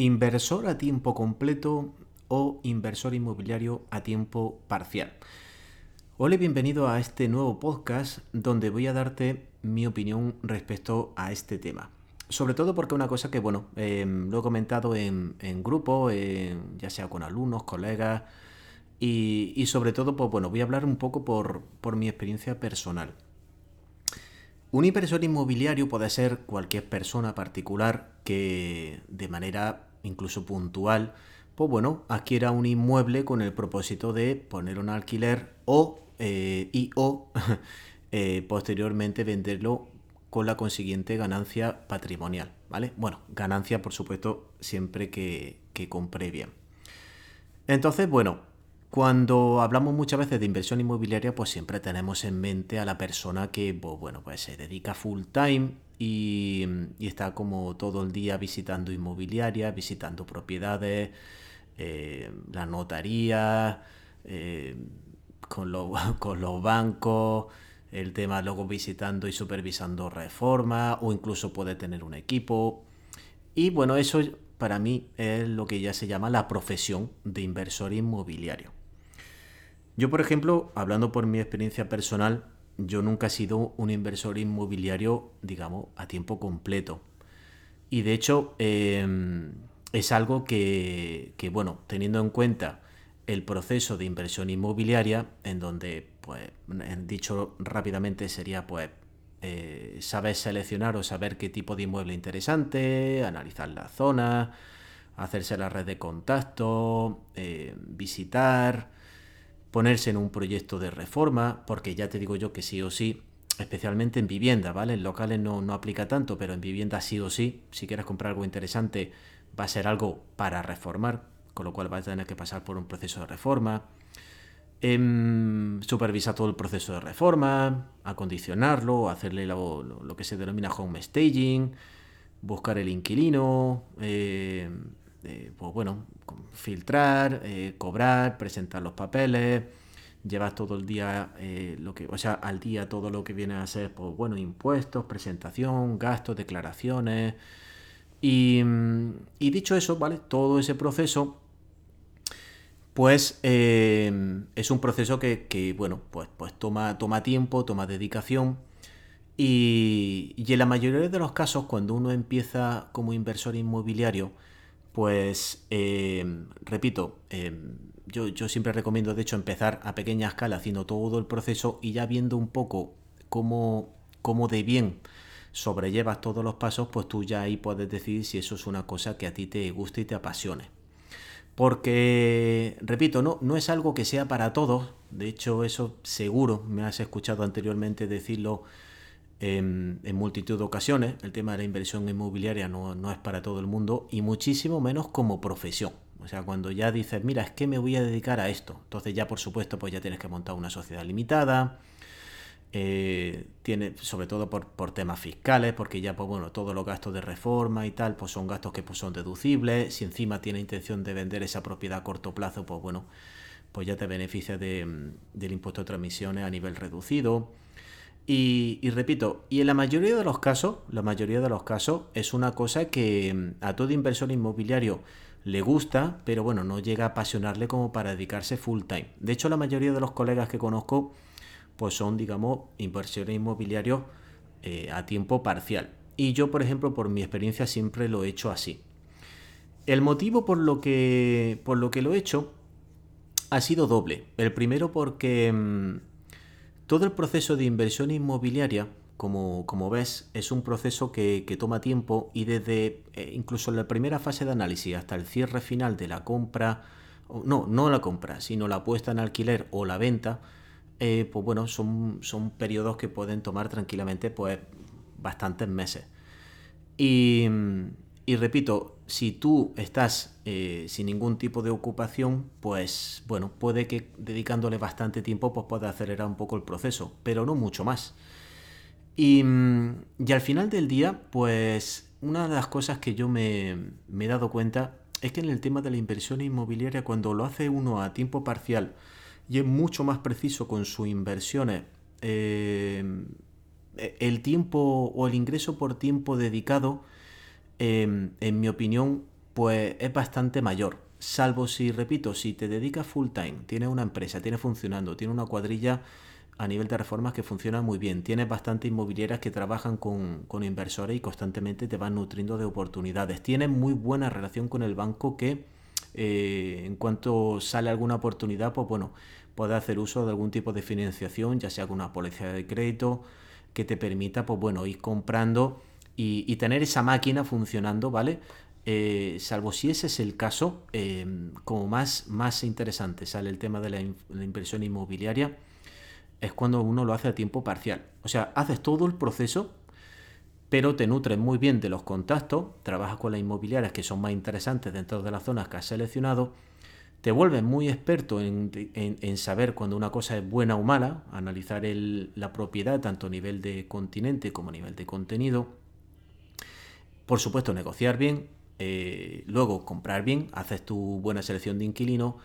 Inversor a tiempo completo o inversor inmobiliario a tiempo parcial. Hola y bienvenido a este nuevo podcast donde voy a darte mi opinión respecto a este tema. Sobre todo porque una cosa que, bueno, em, lo he comentado en, grupo, ya sea con alumnos, colegas, y, sobre todo, pues bueno, voy a hablar un poco por, por mi experiencia personal. Un inversor inmobiliario puede ser cualquier persona particular que de manera incluso puntual, pues bueno, adquiera un inmueble con el propósito de poner un alquiler o eh, y o eh, posteriormente venderlo con la consiguiente ganancia patrimonial, ¿vale? Bueno, ganancia por supuesto siempre que, que compre bien. Entonces, bueno, cuando hablamos muchas veces de inversión inmobiliaria, pues siempre tenemos en mente a la persona que, pues, bueno, pues se dedica full time y, está como todo el día visitando inmobiliarias, visitando propiedades, eh, la notaría, eh, con, con los bancos, el tema luego visitando y supervisando reformas o incluso puede tener un equipo. Y bueno, eso para mí es lo que ya se llama la profesión de inversor inmobiliario. Yo, por ejemplo, hablando por mi experiencia personal, yo nunca he sido un inversor inmobiliario, digamos, a tiempo completo. Y de hecho, em, es algo que, bueno, teniendo en cuenta el proceso de inversión inmobiliaria, en donde, pues, dicho rápidamente, sería, pues, eh, saber seleccionar o saber qué tipo de inmueble interesante, analizar la zona, hacerse la red de contacto, eh, visitar, ponerse en un proyecto de reforma, porque ya te digo yo que sí o sí, especialmente en vivienda, ¿vale? En locales no, no aplica tanto, pero en vivienda sí o sí, si quieres comprar algo interesante, va a ser algo para reformar, con lo cual vas a tener que pasar por un proceso de reforma. Em, supervisa todo el proceso de reforma, acondicionarlo, hacerle lo, que se denomina home staging, buscar el inquilino, eh, pues bueno, filtrar, eh, cobrar, presentar los papeles, llevas todo el día, eh, lo que, o sea, al día todo lo que viene a ser, pues bueno, impuestos, presentación, gastos, declaraciones. Y, dicho eso, ¿vale? Todo ese proceso, pues eh, es un proceso que, bueno, pues, pues toma, toma tiempo, toma dedicación. Y, y en la mayoría de los casos, cuando uno empieza como inversor inmobiliario, pues, em, repito, yo, yo, siempre recomiendo, de hecho, empezar a pequeña escala haciendo todo el proceso y ya viendo un poco cómo, cómo de bien sobrellevas todos los pasos, pues tú ya ahí puedes decidir si eso es una cosa que a ti te guste y te apasione. Porque, repito, no, no es algo que sea para todos, de hecho eso seguro, me has escuchado anteriormente decirlo en, multitud de ocasiones. El tema de la inversión inmobiliaria no, es para todo el mundo y muchísimo menos como profesión. O sea, cuando ya dices, mira, es que me voy a dedicar a esto, entonces ya por supuesto pues ya tienes que montar una sociedad limitada, eh, tiene, sobre todo por, temas fiscales, porque ya pues bueno, todos los gastos de reforma y tal, pues son gastos que pues, son deducibles, si encima tiene intención de vender esa propiedad a corto plazo, pues bueno, pues ya te beneficia del impuesto de transmisiones a nivel reducido. Y, repito, y en la mayoría de los casos, la mayoría de los casos es una cosa que mm, a todo inversor inmobiliario le gusta, pero bueno, no llega a apasionarle como para dedicarse full time. De hecho, la mayoría de los colegas que conozco, pues son, digamos, inversores inmobiliarios eh, a tiempo parcial. Y yo, por ejemplo, por mi experiencia siempre lo he hecho así. El motivo por lo que, por lo, que lo he hecho ha sido doble. El primero porque mm, todo el proceso de inversión inmobiliaria, como, ves, es un proceso que, toma tiempo y desde eh, incluso la primera fase de análisis hasta el cierre final de la compra, no, no la compra, sino la puesta en alquiler o la venta, eh, pues bueno, son, son periodos que pueden tomar tranquilamente pues bastantes meses. Y, y repito, si tú estás eh, sin ningún tipo de ocupación, pues bueno, puede que dedicándole bastante tiempo pues pueda acelerar un poco el proceso, pero no mucho más. Y, mm, y al final del día, pues una de las cosas que yo me, he dado cuenta es que en el tema de la inversión inmobiliaria, cuando lo hace uno a tiempo parcial y es mucho más preciso con sus inversiones, eh, el tiempo o el ingreso por tiempo dedicado Em, en mi opinión, pues es bastante mayor. Salvo si, repito, si te dedicas full time, tienes una empresa, tienes funcionando, tienes una cuadrilla a nivel de reformas que funciona muy bien, tienes bastantes inmobiliarias que trabajan con, inversores y constantemente te van nutriendo de oportunidades, tienes muy buena relación con el banco que eh, en cuanto sale alguna oportunidad, pues bueno, puede hacer uso de algún tipo de financiación, ya sea con una policía de crédito, que te permita, pues bueno, ir comprando y, tener esa máquina funcionando, ¿vale? Eh, salvo si ese es el caso, eh, como más, más interesante sale el tema de la, inversión inmobiliaria, es cuando uno lo hace a tiempo parcial. O sea, haces todo el proceso, pero te nutres muy bien de los contactos, trabajas con las inmobiliarias que son más interesantes dentro de las zonas que has seleccionado, te vuelves muy experto en, saber cuando una cosa es buena o mala, analizar la propiedad tanto a nivel de continente como a nivel de contenido. Por supuesto, negociar bien, eh, luego comprar bien, haces tu buena selección de inquilino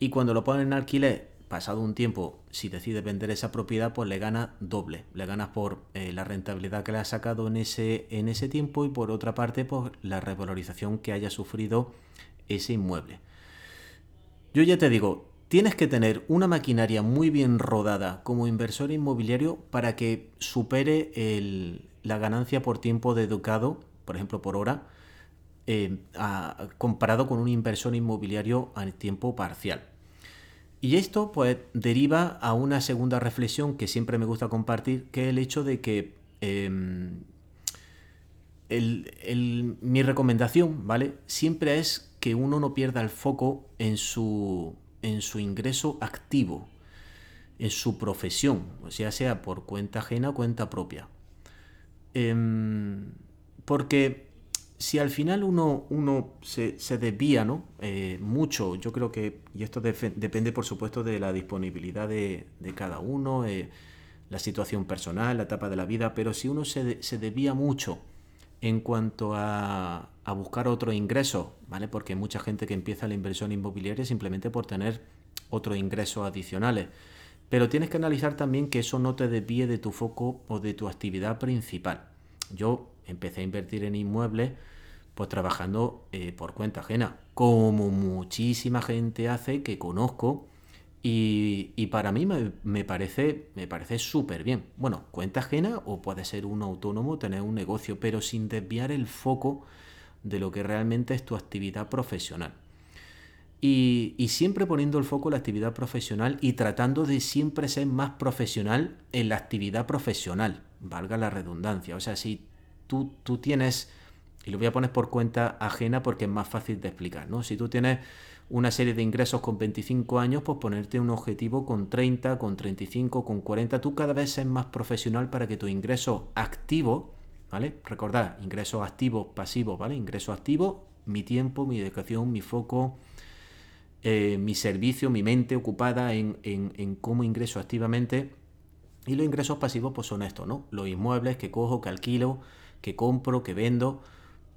y cuando lo pones en alquiler, pasado un tiempo, si decides vender esa propiedad, pues le ganas doble. Le ganas por eh, la rentabilidad que le has sacado en ese, en ese tiempo y por otra parte, por la revalorización que haya sufrido ese inmueble. Yo ya te digo, tienes que tener una maquinaria muy bien rodada como inversor inmobiliario para que supere la ganancia por tiempo de educado, por ejemplo por hora, eh, comparado con un inversor inmobiliario a tiempo parcial. Y esto pues deriva a una segunda reflexión que siempre me gusta compartir, que es el hecho de que em, mi recomendación, ¿vale? Siempre es que uno no pierda el foco en su, en su ingreso activo, en su profesión, o sea, sea por cuenta ajena o cuenta propia. Em, porque si al final uno, uno se, desvía ¿no? Eh, mucho, yo creo que, y esto depende por supuesto de la disponibilidad de, cada uno, eh, la situación personal, la etapa de la vida, pero si uno se, se desvía mucho en cuanto a, buscar otro ingreso, ¿vale? Porque hay mucha gente que empieza la inversión inmobiliaria simplemente por tener otros ingresos adicionales. Pero tienes que analizar también que eso no te desvíe de tu foco o de tu actividad principal. Yo empecé a invertir en inmuebles pues trabajando eh, por cuenta ajena, como muchísima gente hace que conozco y, para mí me, parece me parece súper bien. Bueno, cuenta ajena o puede ser un autónomo, tener un negocio, pero sin desviar el foco de lo que realmente es tu actividad profesional. Y, siempre poniendo el foco en la actividad profesional y tratando de siempre ser más profesional en la actividad profesional, valga la redundancia. O sea, si tú, tú tienes, y lo voy a poner por cuenta ajena porque es más fácil de explicar, ¿no? Si tú tienes una serie de ingresos con 25 años, pues ponerte un objetivo con 30, con 35, con 40. Tú cada vez seas más profesional para que tu ingreso activo, ¿vale? Recordad, ingresos activos, pasivos, ¿vale? Ingreso activo, mi tiempo, mi dedicación, mi foco, eh, mi servicio, mi mente ocupada en, en cómo ingreso activamente. Y los ingresos pasivos, pues son estos, ¿no? Los inmuebles que cojo, que alquilo, que compro, que vendo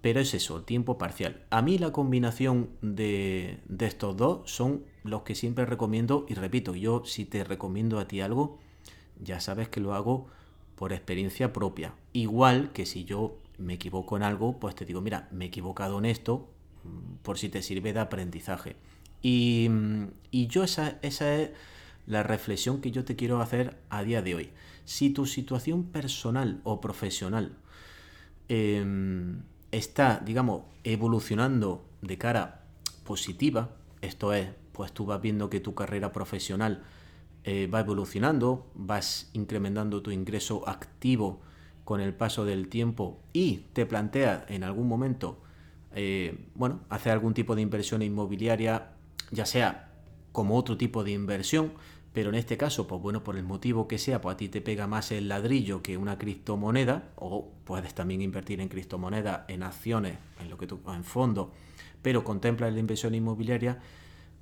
pero es eso, tiempo parcial. A mí la combinación de, estos dos son los que siempre recomiendo y repito, yo si te recomiendo a ti algo, ya sabes que lo hago por experiencia propia. Igual que si yo me equivoco en algo, pues te digo, mira, me he equivocado en esto, mm, por si te sirve de aprendizaje. Y, yo esa, esa es la reflexión que yo te quiero hacer a día de hoy. Si tu situación personal o profesional em, está, digamos, evolucionando de cara positiva, esto es, pues tú vas viendo que tu carrera profesional eh, va evolucionando, vas incrementando tu ingreso activo con el paso del tiempo y te planteas en algún momento, eh, bueno, hacer algún tipo de inversión inmobiliaria, ya sea como otro tipo de inversión, pero en este caso, pues bueno, por el motivo que sea, pues a ti te pega más el ladrillo que una criptomoneda, o puedes también invertir en criptomonedas, en acciones, en lo que tú, en fondo, pero contempla la inversión inmobiliaria.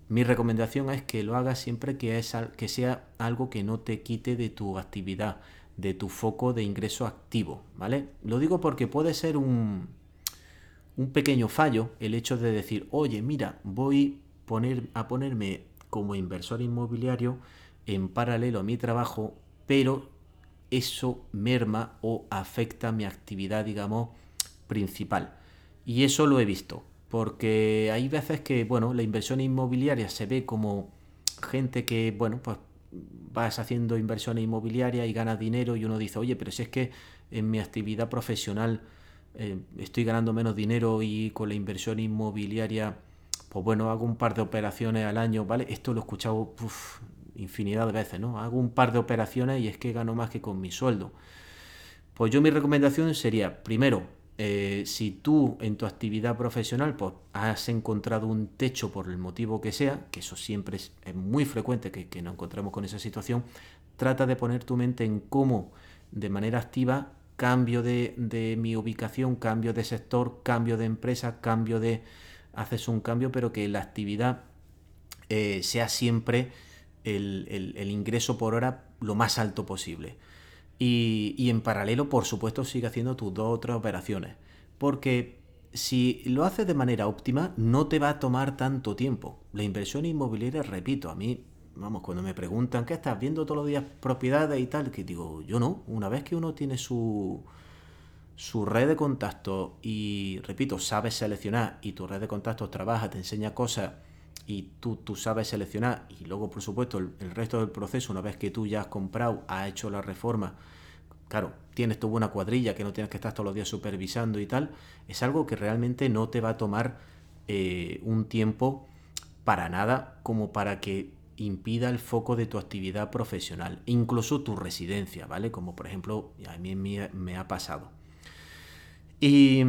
Mi recomendación es que lo hagas siempre que, es, que sea algo que no te quite de tu actividad, de tu foco de ingreso activo, ¿vale? Lo digo porque puede ser un, un pequeño fallo el hecho de decir, oye, mira, voy poner, a ponerme como inversor inmobiliario en paralelo a mi trabajo, pero eso merma o afecta mi actividad, digamos, principal. Y eso lo he visto. porque hay veces que, bueno, la inversión inmobiliaria se ve como gente que, bueno, pues vas haciendo inversiones inmobiliarias y ganas dinero y uno dice, oye, pero si es que en mi actividad profesional eh, estoy ganando menos dinero y con la inversión inmobiliaria, pues bueno, hago un par de operaciones al año, ¿vale? Esto lo he escuchado infinidad de veces, ¿no? Hago un par de operaciones y es que gano más que con mi sueldo. Pues yo mi recomendación sería, primero, eh, si tú en tu actividad profesional pues, has encontrado un techo por el motivo que sea, que eso siempre es, muy frecuente que, que nos encontramos con esa situación, trata de poner tu mente en cómo de manera activa cambio de, mi ubicación, cambio de sector, cambio de empresa, cambio de... haces un cambio, pero que la actividad eh, sea siempre el, ingreso por hora lo más alto posible. Y, en paralelo, por supuesto, sigue haciendo tus dos otras operaciones. Porque si lo haces de manera óptima, no te va a tomar tanto tiempo. La inversión inmobiliaria, repito, a mí, vamos, cuando me preguntan, ¿qué estás viendo todos los días propiedades y tal? Que digo, yo no. Una vez que uno tiene su, su red de contactos y, repito, sabes seleccionar y tu red de contactos trabaja, te enseña cosas y tú, tú sabes seleccionar y luego, por supuesto, el, resto del proceso, una vez que tú ya has comprado, has hecho la reforma, claro, tienes tu buena cuadrilla que no tienes que estar todos los días supervisando y tal, es algo que realmente no te va a tomar eh, un tiempo para nada como para que impida el foco de tu actividad profesional, incluso tu residencia, ¿vale? Como por ejemplo, a mí me, ha pasado. Y,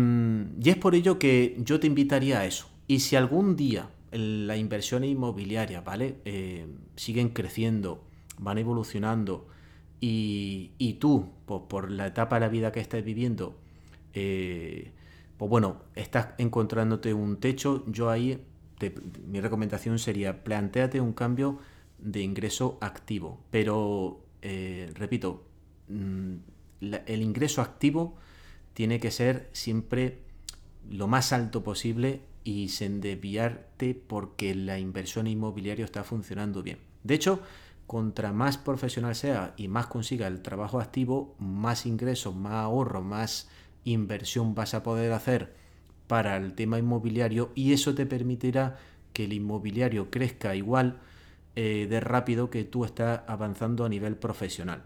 y es por ello que yo te invitaría a eso. Y si algún día la inversión inmobiliaria, ¿vale? Eh, siguen creciendo, van evolucionando y, tú, pues, por la etapa de la vida que estás viviendo, eh, pues bueno, estás encontrándote un techo, yo ahí, mi recomendación sería, planteate un cambio de ingreso activo, pero, eh, repito, mm, el ingreso activo tiene que ser siempre lo más alto posible y sin desviarte porque la inversión inmobiliaria está funcionando bien. De hecho, contra más profesional sea y más consiga el trabajo activo, más ingresos, más ahorro, más inversión vas a poder hacer para el tema inmobiliario y eso te permitirá que el inmobiliario crezca igual eh, de rápido que tú estás avanzando a nivel profesional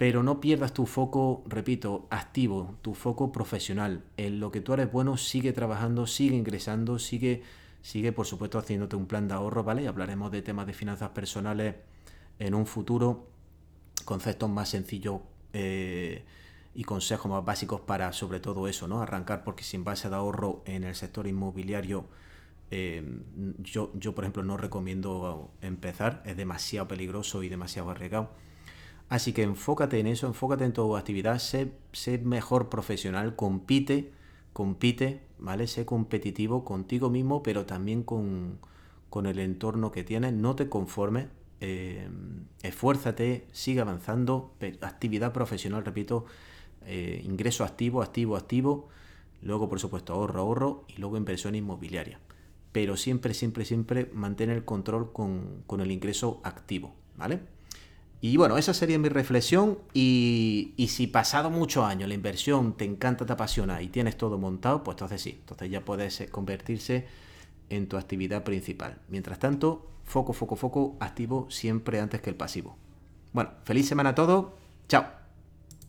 pero no pierdas tu foco, repito, activo, tu foco profesional. En lo que tú eres bueno, sigue trabajando, sigue ingresando, sigue, sigue por supuesto haciéndote un plan de ahorro, ¿vale? Hablaremos de temas de finanzas personales en un futuro, conceptos más sencillos eh, y consejos más básicos para sobre todo eso, ¿no? Arrancar porque sin base de ahorro en el sector inmobiliario, eh, yo, yo por ejemplo no recomiendo empezar, es demasiado peligroso y demasiado arriesgado Así que enfócate en eso, enfócate en tu actividad, sé, mejor profesional, compite, compite, ¿vale? Sé competitivo contigo mismo, pero también con, el entorno que tienes. No te conformes, eh, esfuérzate, sigue avanzando. Actividad profesional, repito, eh, ingreso activo, activo, activo. Luego, por supuesto, ahorro, ahorro y luego inversión inmobiliaria. Pero siempre, siempre, siempre mantén el control con, con el ingreso activo, ¿vale? Y bueno, esa sería mi reflexión. Y, si pasado muchos años la inversión te encanta, te apasiona y tienes todo montado, pues entonces sí, entonces ya puedes convertirse en tu actividad principal. Mientras tanto, foco, foco, foco, activo siempre antes que el pasivo. Bueno, feliz semana a todos. Chao.